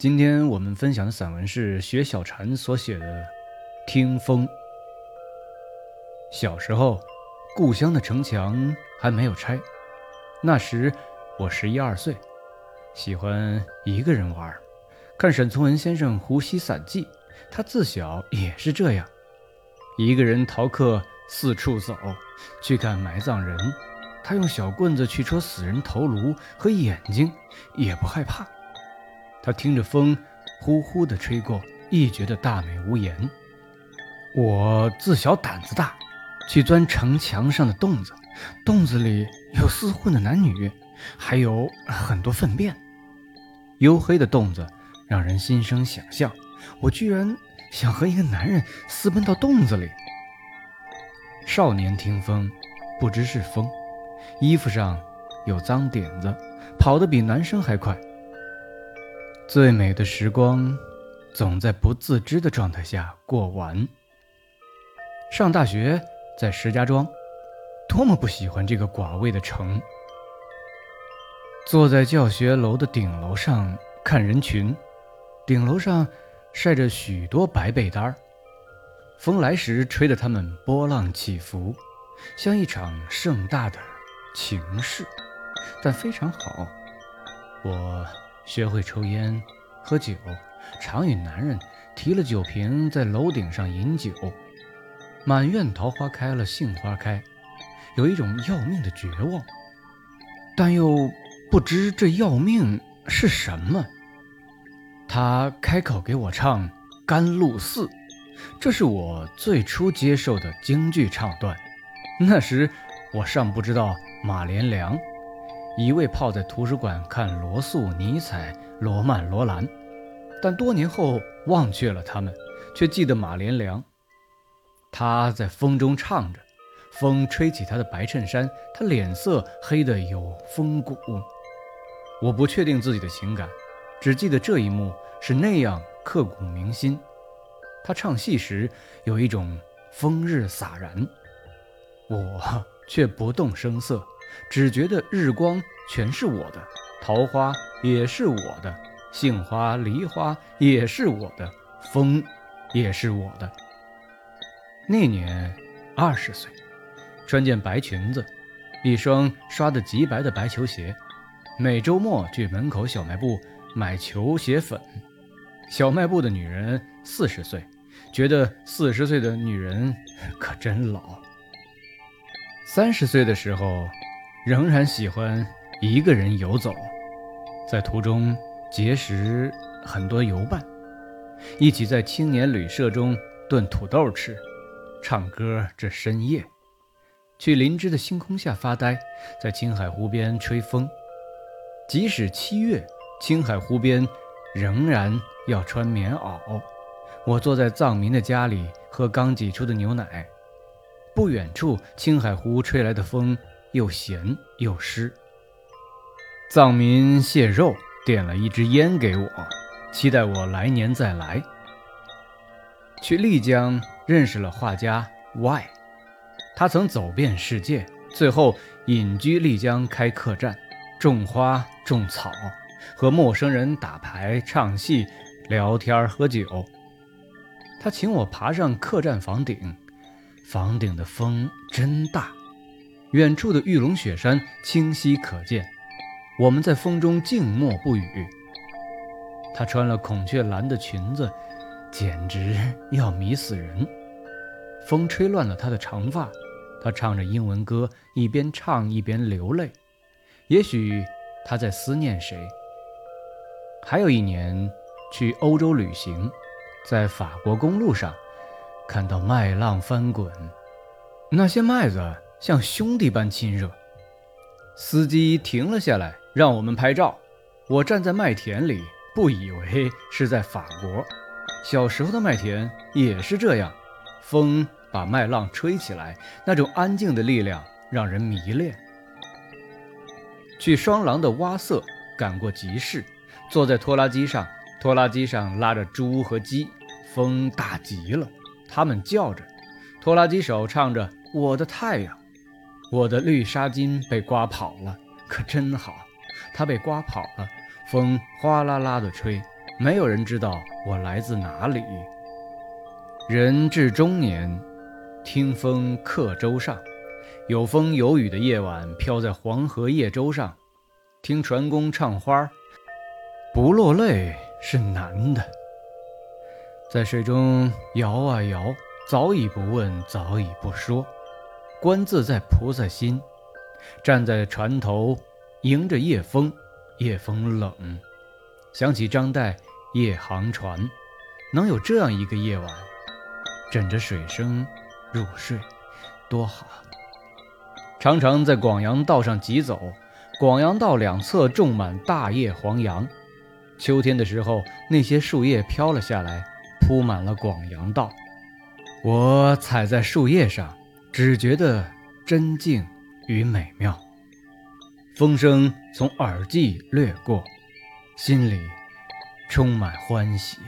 今天我们分享的散文是薛小婵所写的《听风》。小时候，故乡的城墙还没有拆，那时我十一二岁，喜欢一个人玩，看沈从文先生《湖西散记》，他自小也是这样，一个人逃课四处走，去看埋葬人。他用小棍子去戳死人头颅和眼睛，也不害怕。他听着风呼呼地吹过，亦觉得大美无言。我自小胆子大，去钻城墙上的洞子，洞子里有厮混的男女，还有很多粪便。黝黑的洞子让人心生想象，我居然想和一个男人私奔到洞子里。少年听风，不知是风。衣服上有脏点子，跑得比男生还快。最美的时光，总在不自知的状态下过完。上大学在石家庄，多么不喜欢这个寡味的城。坐在教学楼的顶楼上看人群，顶楼上晒着许多白被单儿，风来时吹得它们波浪起伏，像一场盛大的。情事，但非常好。我学会抽烟、喝酒，常与男人提了酒瓶在楼顶上饮酒。满院桃花开了，杏花开，有一种要命的绝望，但又不知这要命是什么。他开口给我唱《甘露寺》，这是我最初接受的京剧唱段。那时我尚不知道。马连良，一味泡在图书馆看罗素、尼采、罗曼·罗兰，但多年后忘却了他们，却记得马连良。他在风中唱着，风吹起他的白衬衫，他脸色黑得有风骨。我不确定自己的情感，只记得这一幕是那样刻骨铭心。他唱戏时有一种风日洒然，我却不动声色。只觉得日光全是我的，桃花也是我的，杏花、梨花也是我的，风也是我的。那年二十岁，穿件白裙子，一双刷得极白的白球鞋，每周末去门口小卖部买球鞋粉。小卖部的女人四十岁，觉得四十岁的女人可真老。三十岁的时候。仍然喜欢一个人游走，在途中结识很多游伴，一起在青年旅社中炖土豆吃，唱歌至深夜，去林芝的星空下发呆，在青海湖边吹风。即使七月，青海湖边仍然要穿棉袄。我坐在藏民的家里喝刚挤出的牛奶，不远处青海湖吹来的风。又咸又湿。藏民谢肉点了一支烟给我，期待我来年再来。去丽江认识了画家 Y，他曾走遍世界，最后隐居丽江开客栈，种花种草，和陌生人打牌唱戏、聊天喝酒。他请我爬上客栈房顶，房顶的风真大。远处的玉龙雪山清晰可见，我们在风中静默不语。她穿了孔雀蓝的裙子，简直要迷死人。风吹乱了她的长发，她唱着英文歌，一边唱一边流泪。也许她在思念谁。还有一年去欧洲旅行，在法国公路上看到麦浪翻滚，那些麦子。像兄弟般亲热，司机停了下来，让我们拍照。我站在麦田里，不以为是在法国。小时候的麦田也是这样，风把麦浪吹起来，那种安静的力量让人迷恋。去双廊的蛙色赶过集市，坐在拖拉机上，拖拉机上拉着猪和鸡，风大极了，它们叫着，拖拉机手唱着《我的太阳》。我的绿纱巾被刮跑了，可真好。它被刮跑了，风哗啦啦地吹，没有人知道我来自哪里。人至中年，听风客舟上，有风有雨的夜晚，飘在黄河夜舟上，听船工唱花，不落泪是难的。在水中摇啊摇，早已不问，早已不说，观自在菩萨心。站在船头，迎着夜风，夜风冷，想起张岱。夜航船，能有这样一个夜晚，枕着水声入睡，多好！常常在广阳道上疾走，广阳道两侧种满大叶黄杨。秋天的时候，那些树叶飘了下来，铺满了广阳道。我踩在树叶上，只觉得真静与美妙。风声从耳际掠过，心里。充满欢喜。